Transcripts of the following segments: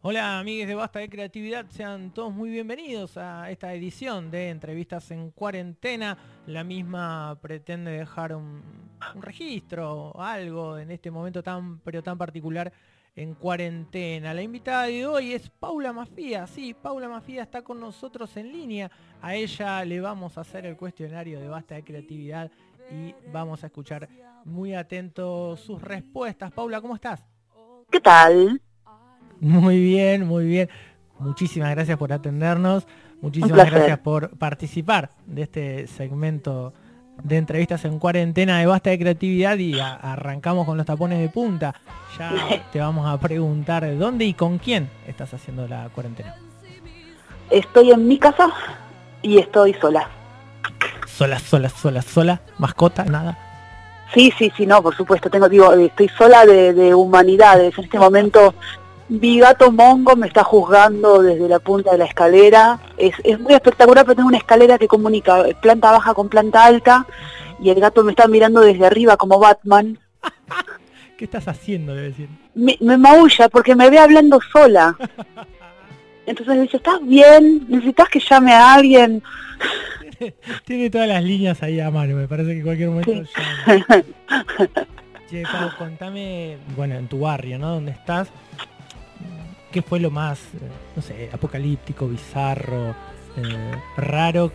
Hola amigos de Basta de Creatividad, sean todos muy bienvenidos a esta edición de Entrevistas en Cuarentena. La misma pretende dejar un, un registro, algo en este momento tan pero tan particular en cuarentena. La invitada de hoy es Paula Mafía. Sí, Paula Mafía está con nosotros en línea. A ella le vamos a hacer el cuestionario de Basta de Creatividad y vamos a escuchar muy atentos sus respuestas. Paula, ¿cómo estás? ¿Qué tal? Muy bien, muy bien. Muchísimas gracias por atendernos. Muchísimas gracias por participar de este segmento de entrevistas en cuarentena de Basta de Creatividad y arrancamos con los tapones de punta. Ya te vamos a preguntar dónde y con quién estás haciendo la cuarentena. Estoy en mi casa y estoy sola. Sola, sola, sola, sola, mascota, nada. Sí, sí, sí, no, por supuesto. Tengo, digo, estoy sola de, de humanidades. En este momento mi gato Mongo me está juzgando desde la punta de la escalera. Es, muy espectacular, pero tengo una escalera que comunica planta baja con planta alta y el gato me está mirando desde arriba como Batman. ¿Qué estás haciendo? Debe decir. Me, maulla porque me ve hablando sola. Entonces me dice, ¿estás bien? ¿Necesitas que llame a alguien? Tiene todas las líneas ahí a mano, me parece que en cualquier momento Che, Pau, contame, bueno, en tu barrio, ¿no? ¿Dónde estás? ¿Qué fue lo más, eh, no sé, apocalíptico, bizarro, eh, raro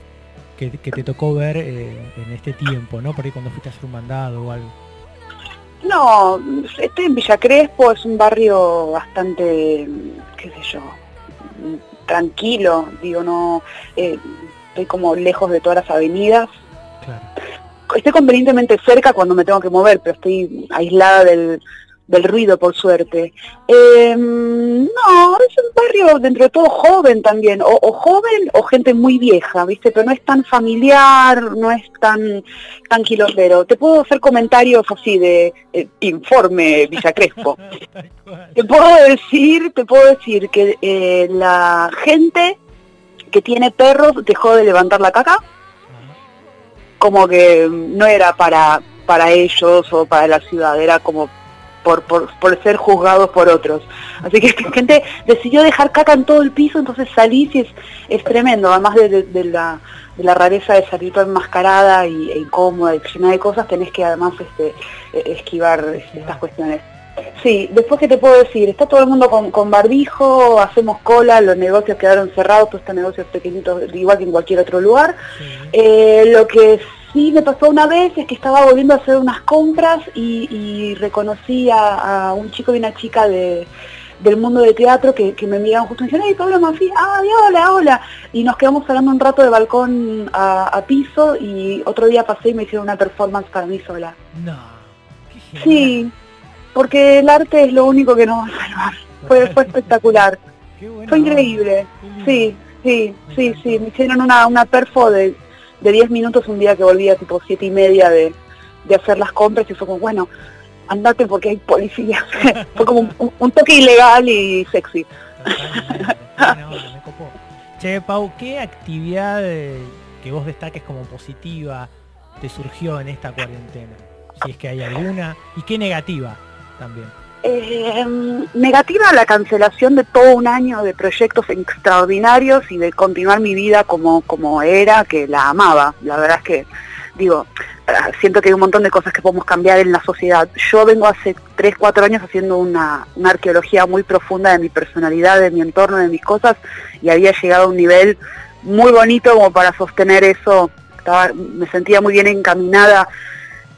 que, te tocó ver eh, en este tiempo, ¿no? Por ahí cuando fuiste a hacer un mandado o algo. No, estoy en Villa Crespo, es un barrio bastante, qué sé yo, tranquilo, digo, no, estoy como lejos de todas las avenidas. Claro. Estoy convenientemente cerca cuando me tengo que mover, pero estoy aislada del, del ruido, por suerte. Em, no, es un barrio dentro de todo joven también, o, joven o gente muy vieja, ¿viste? Pero no es tan familiar, no es tan, tan Te puedo hacer comentarios así de eh, informe Villa Crespo. te puedo decir, te puedo decir que eh, la gente que tiene perros dejó de levantar la caca, como que no era para para ellos o para la ciudad, era como por, por, ser juzgados por otros. Así que gente decidió dejar caca en todo el piso, entonces salís y es, es tremendo, además de, la, de la rareza de salir toda enmascarada y, e incómoda y llena de cosas, tenés que además este, e, esquivar este, estas cuestiones. Sí, después que te puedo decir, está todo el mundo con, con, barbijo, hacemos cola, los negocios quedaron cerrados, todos estos negocios pequeñitos, igual que en cualquier otro lugar. Eh, lo que Sí, me pasó una vez, es que estaba volviendo a hacer unas compras y, reconocí a, un chico y una chica de, del mundo de teatro que, me miraban justo y me dijeron, ¡ay, Pablo Mafi! ¡ay, hola, hola! Y nos quedamos hablando un rato de balcón a, piso y otro día pasé y me hicieron una performance para mí sola. No, Sí, porque el arte es lo único que nos va a salvar. Fue, fue espectacular. fue increíble. Sí, sí, sí, sí. Me hicieron una, una perfo de de 10 minutos un día que volvía tipo siete y media de, hacer las compras y fue como, bueno, andate porque hay policía. fue como un, toque ilegal y sexy. che, Pau, ¿qué actividad que vos destaques como positiva te surgió en esta cuarentena? Si es que hay alguna. ¿Y qué negativa también? Eh, negativa la cancelación de todo un año de proyectos extraordinarios y de continuar mi vida como, como era, que la amaba. La verdad es que, digo, siento que hay un montón de cosas que podemos cambiar en la sociedad. Yo vengo hace 3, 4 años haciendo una, arqueología muy profunda de mi personalidad, de mi entorno, de mis cosas, y había llegado a un nivel muy bonito como para sostener eso. me sentía muy bien encaminada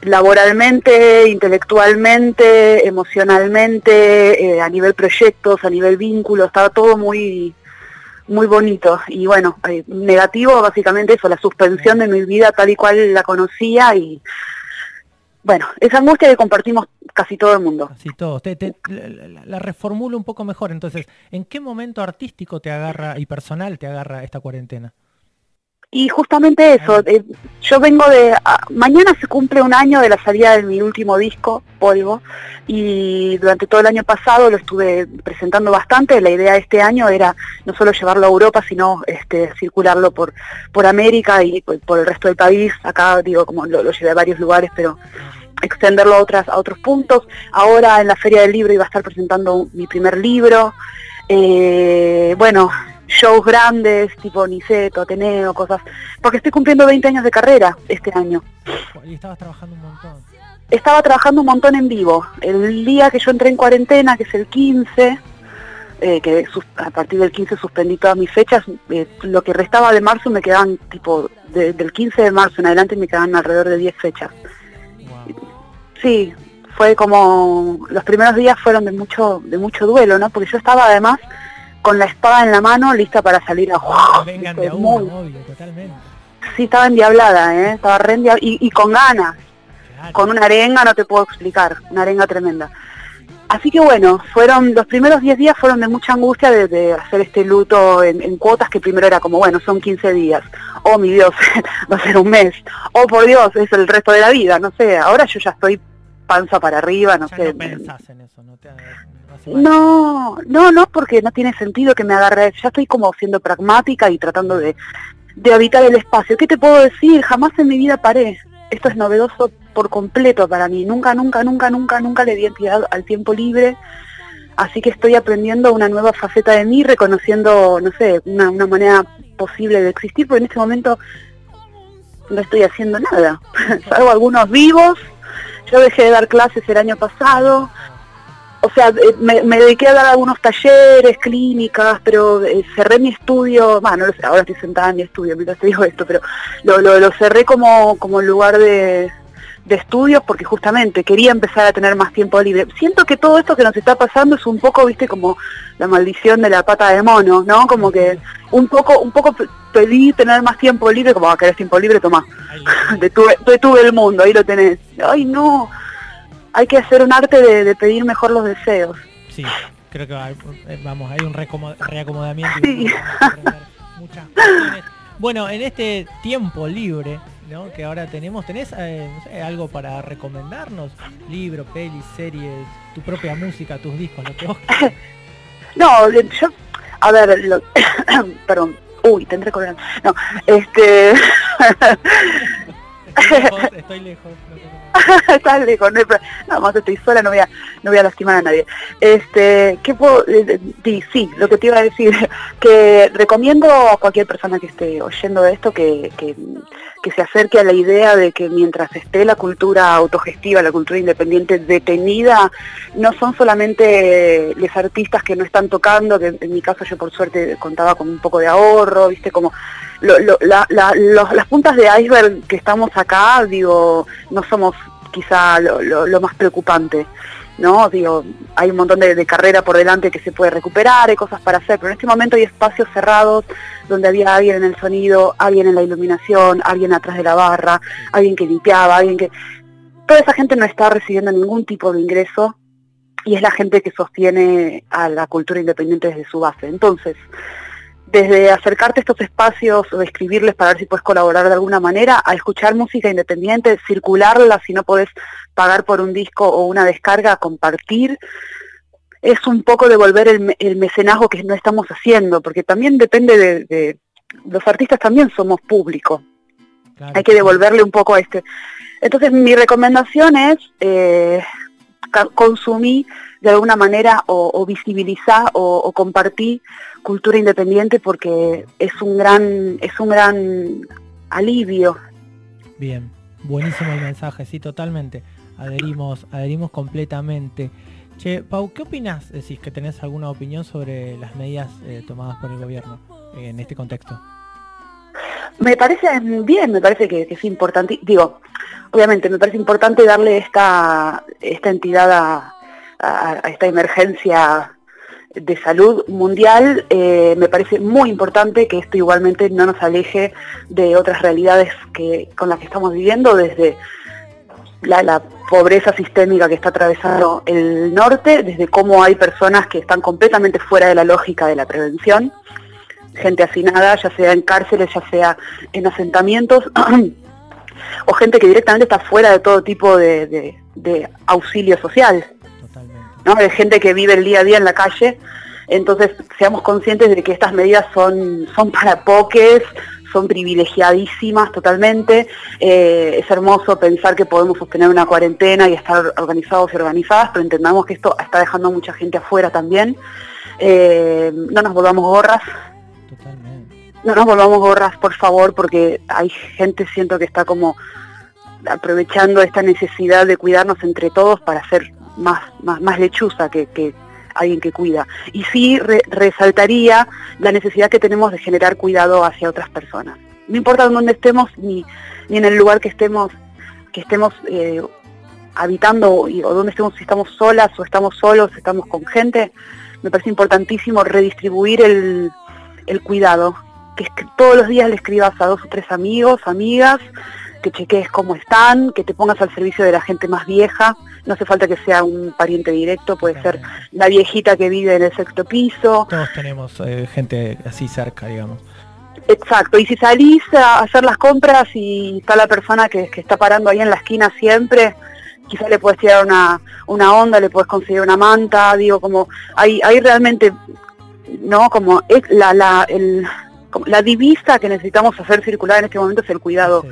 laboralmente, intelectualmente, emocionalmente, eh, a nivel proyectos, a nivel vínculos, estaba todo muy muy bonito y bueno, eh, negativo básicamente eso, la suspensión de mi vida tal y cual la conocía y bueno, esa angustia que compartimos casi todo el mundo. Casi todos. la, la, reformulo un poco mejor entonces, ¿en qué momento artístico te agarra y personal te agarra esta cuarentena? Y justamente eso, eh, yo vengo de... mañana se cumple un año de la salida de mi último disco, Polvo, y durante todo el año pasado lo estuve presentando bastante. La idea de este año era no solo llevarlo a Europa, sino este, circularlo por, por América y por, el resto del país. Acá digo, como lo, llevé a varios lugares, pero extenderlo a, otras, a otros puntos. Ahora en la Feria del Libro iba a estar presentando mi primer libro. Eh, bueno, shows grandes, tipo Niceto, Ateneo, cosas, porque estoy cumpliendo 20 años de carrera este año. Y estabas trabajando un montón. Estaba trabajando un montón en vivo. El día que yo entré en cuarentena, que es el 15, eh, que a partir del 15 suspendí todas mis fechas, eh, lo que restaba de marzo me quedaban, tipo, del 15 de marzo en adelante me quedaban alrededor de 10 fechas. Sí, fue como, los primeros días fueron de mucho, de mucho duelo, ¿no? Porque yo estaba además con la espada en la mano lista para salir a... Vengan de obvio, totalmente. Sí, estaba endiablada, ¿eh? Estaba re y, y con ganas. Con una arenga no te puedo explicar, una arenga tremenda. Así que bueno, fueron los primeros 10 días fueron de mucha angustia de, hacer este luto en, cuotas que primero era como, bueno, son 15 días. Oh, mi Dios, va a ser un mes. Oh, por Dios, es el resto de la vida, no sé. Ahora yo ya estoy panza para arriba, no sé. No pensás en eso, no te... No, no, no, porque no tiene sentido que me agarre. Ya estoy como siendo pragmática y tratando de, de habitar el espacio. ¿Qué te puedo decir? Jamás en mi vida paré. Esto es novedoso por completo para mí. Nunca, nunca, nunca, nunca, nunca le di identidad al tiempo libre. Así que estoy aprendiendo una nueva faceta de mí, reconociendo, no sé, una, manera posible de existir, porque en este momento no estoy haciendo nada. Salgo algunos vivos. Yo dejé de dar clases el año pasado. O sea, eh, me, dediqué a dar algunos talleres, clínicas, pero eh, cerré mi estudio, bueno, ahora estoy sentada en mi estudio mientras te digo esto, pero lo, lo, lo cerré como, como lugar de, de estudios porque justamente quería empezar a tener más tiempo libre. Siento que todo esto que nos está pasando es un poco, viste, como la maldición de la pata de mono, ¿no? Como que un poco, un poco pedí tener más tiempo libre, como ah, querer tiempo libre, toma. detuve, detuve el mundo, ahí lo tenés. Ay no, hay que hacer un arte de, pedir mejor los deseos. Sí, creo que eh, vamos, hay un reacomodamiento. Muchas bueno, en este tiempo libre que ahora tenemos. ¿Tenés eh, algo para recomendarnos? Libro, pelis, series, tu propia música, tus discos, lo que vos No, yo, a ver, perdón, uy, tendré correr. No, este... estoy lejos, estoy lejos. Estás lejos, no, no, más estoy sola, no voy a, no voy a lastimar a nadie. Este, ¿qué puedo? Eh, eh, sí, lo que te iba a decir, que recomiendo a cualquier persona que esté oyendo esto que, que, que se acerque a la idea de que mientras esté la cultura autogestiva, la cultura independiente detenida, no son solamente los artistas que no están tocando, que en mi caso yo por suerte contaba con un poco de ahorro, viste, como las puntas de iceberg que estamos acá, digo, no somos quizá lo, más preocupante. ¿No? Digo, hay un montón de, de, carrera por delante que se puede recuperar, hay cosas para hacer, pero en este momento hay espacios cerrados donde había alguien en el sonido, alguien en la iluminación, alguien atrás de la barra, alguien que limpiaba, alguien que... Toda esa gente no está recibiendo ningún tipo de ingreso y es la gente que sostiene a la cultura independiente desde su base. Entonces, desde acercarte a estos espacios o escribirles para ver si puedes colaborar de alguna manera, a escuchar música independiente, circularla si no podés pagar por un disco o una descarga, compartir, es un poco devolver el, el mecenazgo que no estamos haciendo, porque también depende de, los artistas también somos público. Hay que devolverle un poco a este. Entonces mi recomendación es eh, consumir de alguna manera o, visibilizar o, o compartir cultura independiente porque es un gran, es un gran alivio. Bien, buenísimo el mensaje, sí, totalmente. Adherimos, adherimos completamente. Che, Pau, ¿qué opinas? Decís que tenés alguna opinión sobre las medidas eh, tomadas por el gobierno en este contexto. Me parece bien, me parece que, es importante, digo, obviamente me parece importante darle esta, esta entidad a, a esta emergencia de salud mundial, eh, me parece muy importante que esto igualmente no nos aleje de otras realidades que, con las que estamos viviendo, desde la, pobreza sistémica que está atravesando el norte, desde cómo hay personas que están completamente fuera de la lógica de la prevención, gente hacinada, ya sea en cárceles, ya sea en asentamientos, o gente que directamente está fuera de todo tipo de auxilio social. ¿No? de gente que vive el día a día en la calle. Entonces, seamos conscientes de que estas medidas son, son para poques, son privilegiadísimas totalmente. Eh, es hermoso pensar que podemos sostener una cuarentena y estar organizados y organizadas, pero entendamos que esto está dejando a mucha gente afuera también. eh, no nos volvamos gorras. No nos volvamos gorras, por favor, porque hay gente, siento que está como aprovechando esta necesidad de cuidarnos entre todos para ser más, más, más lechuza que, que alguien que cuida. Y sí resaltaría la necesidad que tenemos de generar cuidado hacia otras personas. No importa dónde estemos ni, ni en el lugar que estemos, que estemos eh, habitando o dónde estemos, si estamos solas o estamos solos, estamos con gente, me parece importantísimo redistribuir el, el cuidado, que, que todos los días le escribas a dos o tres amigos, amigas, que chequees cómo están, que te pongas al servicio de la gente más vieja, no hace falta que sea un pariente directo, puede ser la viejita que vive en el sexto piso. Todos tenemos eh, gente así cerca, digamos. Exacto, y si salís a hacer las compras y está la persona que, está parando ahí en la esquina siempre, quizás le puedes tirar una, una onda, le puedes conseguir una manta, digo, como hay, hay realmente, ¿no? Como es la, la, el, la divisa que necesitamos hacer circular en este momento es el cuidado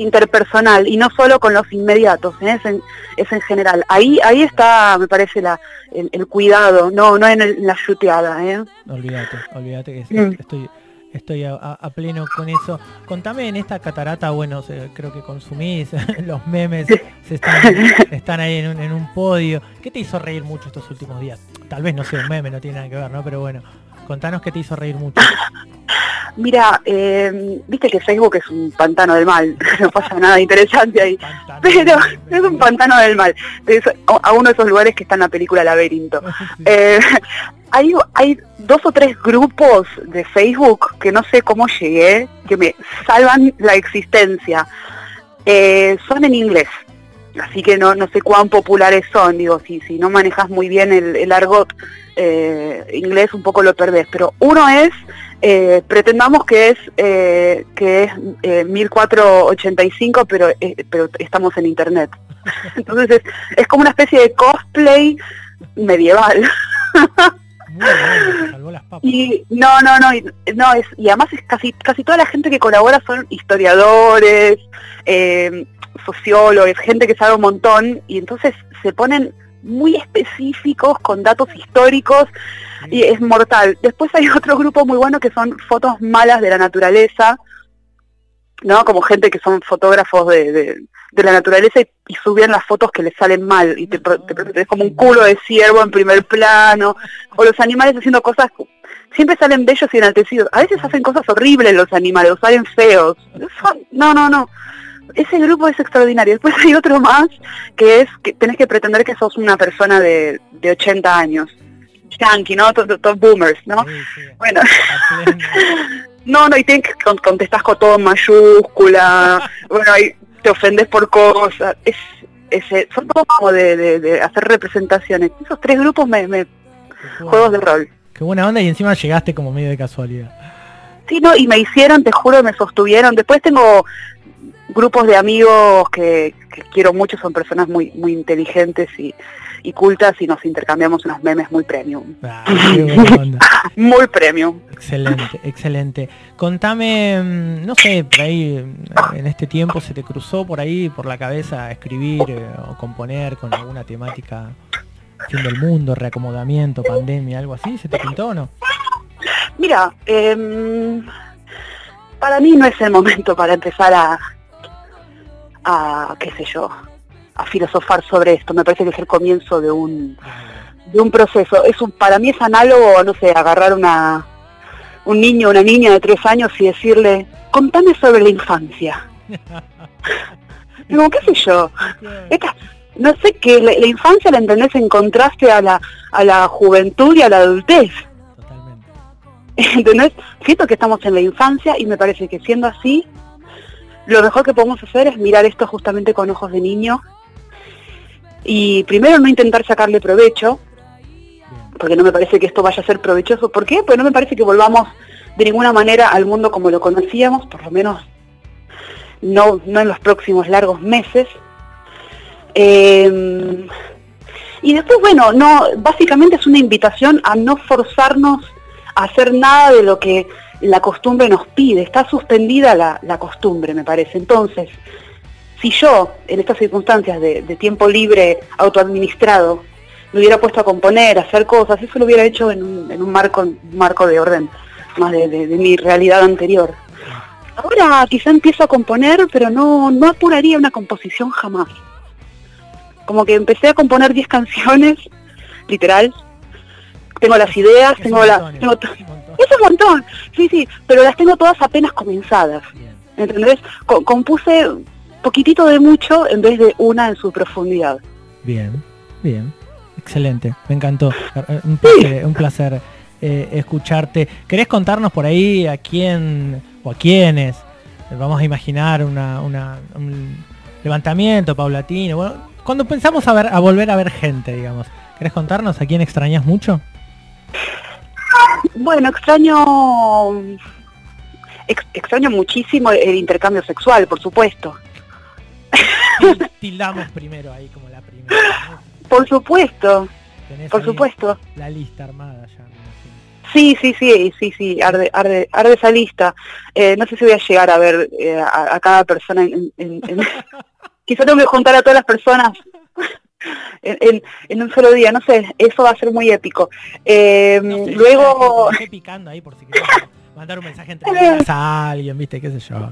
interpersonal y no solo con los inmediatos, ¿eh? es, en, es, en, general. Ahí ahí está, me parece, la, el, cuidado, no no en, la chuteada. ¿eh? Olvídate, olvídate que mm. estoy estoy a, pleno con eso. Contame en esta catarata, bueno, creo que consumís los memes, se están, ahí en un, en un podio. ¿Qué te hizo reír mucho estos últimos días? Tal vez no sea un meme, no tiene nada que ver, ¿no? Pero bueno, contanos qué te hizo reír mucho. Mira, eh, viste que Facebook es un pantano del mal, no pasa nada interesante ahí, pero es un pantano del mal, a uno de esos lugares que está en la película Laberinto. Eh, hay, hay dos o tres grupos de Facebook que no sé cómo llegué, que me salvan la existencia. Eh, son en inglés, así que no, no sé cuán populares son, digo, si, si no manejas muy bien el, el argot inglés un poco lo perdés, pero uno es eh, pretendamos que es eh, que es eh, 1485 pero eh, pero estamos en internet. Entonces es, como una especie de cosplay medieval y no no no no es y además es casi casi toda la gente que colabora son historiadores sociólogos gente que sabe un montón y entonces se ponen muy específicos con datos históricos y es mortal. Después hay otro grupo muy bueno que son fotos malas de la naturaleza, ¿no? Como gente que son fotógrafos de, de, la naturaleza y, suben las fotos que les salen mal y te, te, como un culo de ciervo en primer plano, o los animales haciendo cosas, siempre salen bellos y enaltecidos. A veces hacen cosas horribles los animales, o salen feos. no, no, no ese grupo es extraordinario. Después hay otro más que es que tenés que pretender que sos una persona de, de 80 años. Yankee, ¿no? Todos boomers, ¿no? Bueno. No, no, y te contestás con todo en mayúscula. bueno, ahí te ofendes por cosas. Es, ese, son todos como de, de, hacer representaciones. Esos tres grupos me, me juegos de rol. Qué buena onda y encima llegaste como medio de casualidad. Sí, no, y me hicieron, te juro, me sostuvieron. Después tengo grupos de amigos que, quiero mucho, son personas muy, muy inteligentes y, cultas y nos intercambiamos unos memes muy premium. Ah, muy premium. Excelente, excelente. Contame, mm, no sé, por ahí en este tiempo se te cruzó por ahí por la cabeza escribir eh, o componer con alguna temática fin del mundo, reacomodamiento, pandemia, algo así, ¿se te pintó o no? Mira, em, para mí no es el momento para empezar a, a, qué sé yo, a filosofar sobre esto. Me parece que es el comienzo de un, de un proceso. Es un, para mí es análogo, no sé, agarrar una, un niño o una niña de tres años y decirle, contame sobre la infancia. Digo, qué sé yo. no sé qué, la, infancia la entendés en contraste a la, a la juventud y a la adultez. ¿Entendés? Siento que estamos en la infancia y me parece que siendo así, lo mejor que podemos hacer es mirar esto justamente con ojos de niño y primero no intentar sacarle provecho, porque no me parece que esto vaya a ser provechoso. ¿Por qué? Pues no me parece que volvamos de ninguna manera al mundo como lo conocíamos, por lo menos no, no en los próximos largos meses. Em, y después, bueno, no, básicamente es una invitación a no forzarnos a hacer nada de lo que la costumbre nos pide, está suspendida la, costumbre, me parece. Entonces, si yo, en estas circunstancias de, tiempo libre autoadministrado, me hubiera puesto a componer, a hacer cosas, eso lo hubiera hecho en un, marco, marco de orden, más de, mi realidad anterior. Ahora quizá empiezo a componer, pero no, no apuraría una composición jamás. Como que empecé a componer 10 canciones, literal. Tengo las ideas, tengo las... es un montón, sí, sí, pero las tengo todas apenas comenzadas. ¿Entendés? compuse poquitito de mucho en vez de una en su profundidad. Bien, bien. Excelente, me encantó. Un placer, eh, escucharte. ¿Querés contarnos por ahí a quién o a quiénes? Vamos a imaginar una, un levantamiento paulatino. Bueno, cuando pensamos a, ver, a volver a ver gente, digamos. ¿Querés contarnos a quién extrañas mucho? Bueno, extraño extraño muchísimo el intercambio sexual, por supuesto. Tildamos primero ahí como la primera. Por supuesto, por supuesto. La lista armada ya. Sí, sí, sí, sí, sí, arde, arde, arde esa lista. Eh, no sé si voy a llegar a ver eh, a, cada persona en, Quizá tengo que juntar a todas las personas en, un solo día, no sé, eso va a ser muy épico. Eh, luego... Estoy picando ahí por si quieres mandar un mensaje entre a alguien, viste, qué sé yo.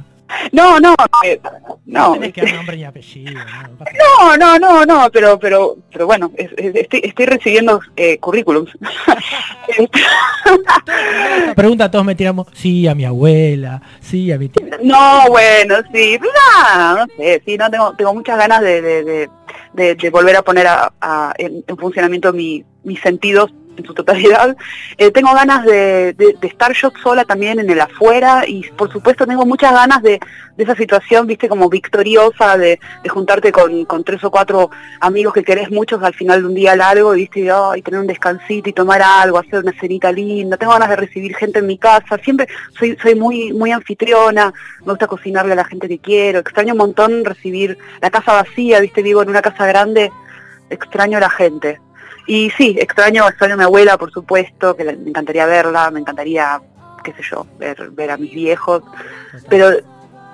No, no, eh, no. No que nombre y apellido. No, no, no, no, pero, pero, pero bueno, estoy, estoy recibiendo eh, currículums. pregunta todos me tiramos, sí, a mi abuela, sí, a mi tía. No, bueno, sí, no, no sé, sí, no, tengo, tengo muchas ganas de, de, de, de volver a poner a, en, funcionamiento mi, mis sentidos en su totalidad. Eh, tengo ganas de, estar yo sola también en el afuera y por supuesto tengo muchas ganas de, esa situación, viste, como victoriosa, de, juntarte con, tres o cuatro amigos que querés muchos al final de un día largo, viste, y, tener un descansito y tomar algo, hacer una cenita linda. Tengo ganas de recibir gente en mi casa. Siempre soy, soy muy, muy anfitriona, me gusta cocinarle a la gente que quiero. Extraño un montón recibir la casa vacía, viste, vivo en una casa grande, extraño a la gente. Y sí, extraño, extraño a mi abuela, por supuesto, que me encantaría verla, me encantaría, qué sé yo, ver, ver a mis viejos, pero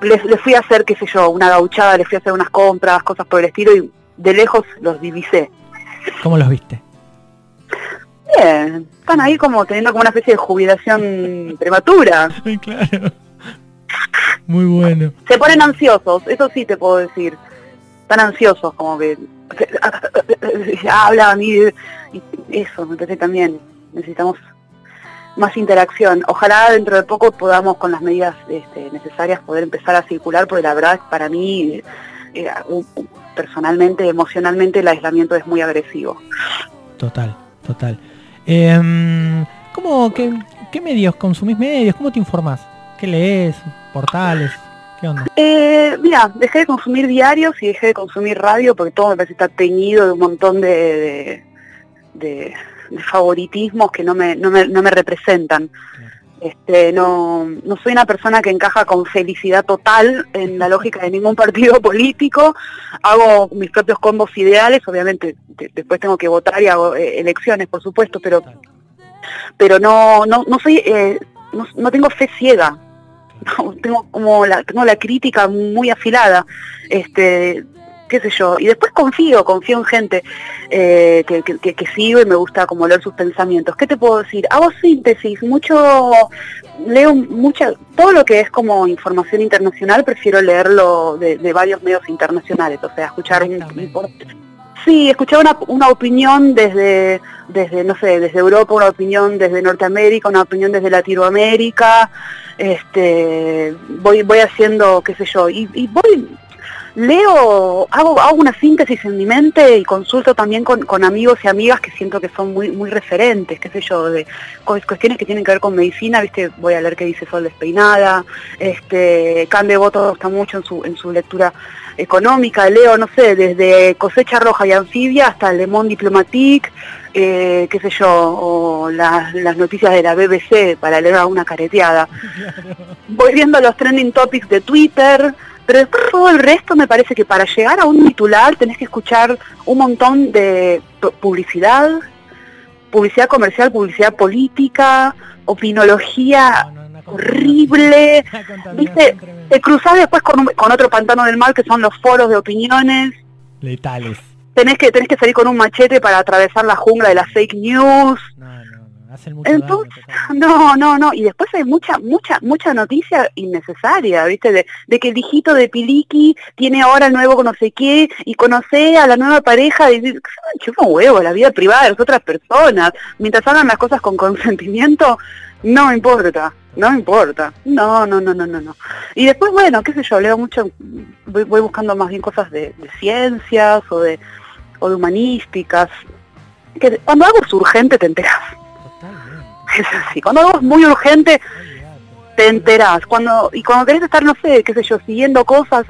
les, fui a hacer, qué sé yo, una gauchada, les fui a hacer unas compras, cosas por el estilo, y de lejos los divisé. ¿Cómo los viste? Bien, están ahí como teniendo como una especie de jubilación prematura. Sí, claro. Muy bueno. Se ponen ansiosos, eso sí te puedo decir. Están ansiosos, como que habla a mí, y eso, me parece también, necesitamos más interacción. Ojalá dentro de poco podamos con las medidas este, necesarias poder empezar a circular, porque la verdad para mí, eh, personalmente, emocionalmente, el aislamiento es muy agresivo. Total, total. Eh, ¿cómo, qué, qué, medios consumís medios? ¿Cómo te informás? ¿Qué lees? ¿Portales? Eh, mira, dejé de consumir diarios y dejé de consumir radio porque todo me parece estar teñido de un montón de, de, favoritismos que no me, no me, no me representan. Este, no, no soy una persona que encaja con felicidad total en la lógica de ningún partido político. Hago mis propios combos ideales, obviamente después tengo que votar y hago eh, elecciones, por supuesto, pero pero no no, no soy eh, no, no, tengo fe ciega tengo como la, tengo la crítica muy afilada, este, qué sé yo, y después confío, confío en gente eh, que, que, sigo y me gusta como leer sus pensamientos. ¿Qué te puedo decir? Hago síntesis, mucho, leo mucha, todo lo que es como información internacional prefiero leerlo de, varios medios internacionales, o sea, escuchar un, Sí, escuchar una, una opinión desde, desde, no sé, desde Europa, una opinión desde Norteamérica, una opinión desde Latinoamérica, este, voy, voy haciendo, qué sé yo, y, y voy, leo, hago, hago una síntesis en mi mente y consulto también con, con, amigos y amigas que siento que son muy, muy referentes, qué sé yo, de cuestiones que tienen que ver con medicina, viste, voy a leer qué dice Sol Despeinada, este, Cande Voto está mucho en su, en su lectura económica, leo, no sé, desde cosecha roja y anfibia hasta Le Monde Diplomatique, eh, qué sé yo, o las, noticias de la BBC para leer una careteada. Voy viendo los trending topics de Twitter, pero después todo el resto me parece que para llegar a un titular tenés que escuchar un montón de publicidad, publicidad comercial, publicidad política, opinología horrible. ¿Viste? Te cruzás después con, con otro pantano del mal que son los foros de opiniones. Letales tenés que tenés que salir con un machete para atravesar la jungla de las fake news. No, no, no, hacen mucho Entonces, daño, no, no, no, y después hay mucha, mucha, mucha noticia innecesaria, ¿viste? De, de que el hijito de Piliki tiene ahora el nuevo no sé qué, y conoce a la nueva pareja, y dice, chupa un huevo, la vida privada de las otras personas, mientras hagan las cosas con consentimiento, no me importa, no me importa, no, no, no, no, no, no. Y después, bueno, qué sé yo, leo mucho, voy, voy buscando más bien cosas de, de ciencias o de, o de humanísticas, que cuando algo es urgente te enteras. Totalmente. Es así, cuando algo es muy urgente te enterás. Cuando, y cuando querés estar, no sé, qué sé yo, siguiendo cosas,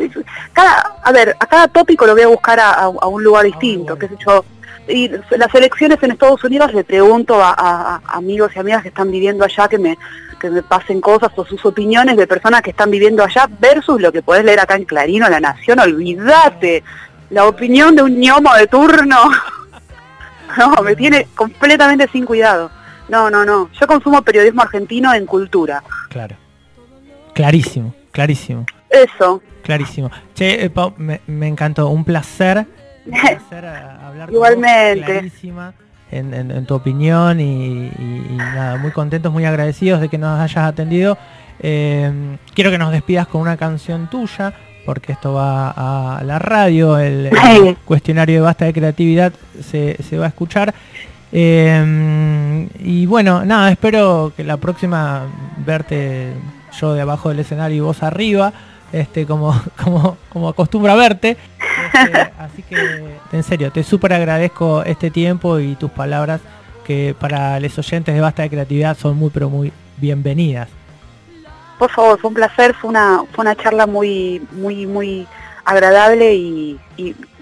cada, a ver, a cada tópico lo voy a buscar a, a- a un lugar distinto, lugar qué sé yo. Y las elecciones en Estados Unidos le pregunto a, a- a amigos y amigas que están viviendo allá que me, que me pasen cosas o sus opiniones de personas que están viviendo allá versus lo que podés leer acá en Clarino, La Nación, olvídate. La opinión de un ñomo de turno. No, me tiene completamente sin cuidado. No, no, no. Yo consumo periodismo argentino en cultura. Claro. Clarísimo, clarísimo, Eso. clarísimo. Che, eh, Pau, me, me encantó, un placer. Placer hablar con vos, Igualmente. clarísima en, en- en tu opinión y, y- y nada, muy contentos, muy agradecidos de que nos hayas atendido. Eh, quiero que nos despidas con una canción tuya, porque esto va a la radio, el, cuestionario de basta de creatividad se, se va a escuchar. Eh, y bueno, nada, espero que la próxima verte yo de abajo del escenario y vos arriba, este como, como, como acostumbro a verte. Este, así que, en serio, te súper agradezco este tiempo y tus palabras que para los oyentes de Basta de Creatividad son muy, pero muy bienvenidas. Por favor, fue un placer, fue una, fue una charla muy, muy, muy agradable y,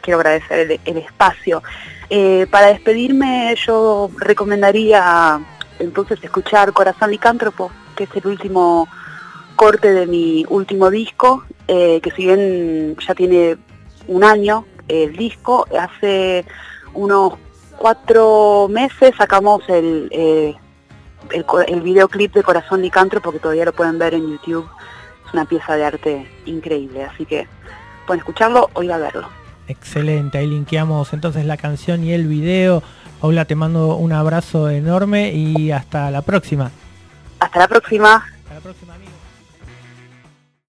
quiero agradecer el, el espacio. Eh, para despedirme yo recomendaría entonces escuchar Corazón Licántropo, que es el último corte de mi último disco, eh, que si bien ya tiene un año el disco, hace unos cuatro meses sacamos el, eh, el, el videoclip de Corazón Licántropo, que todavía lo pueden ver en YouTube. Es una pieza de arte increíble, así que pueden escucharlo o ir a verlo. Excelente, ahí linkeamos entonces la canción y el video. Paula, te mando un abrazo enorme y hasta la próxima. Hasta la próxima. Hasta la próxima, amiga.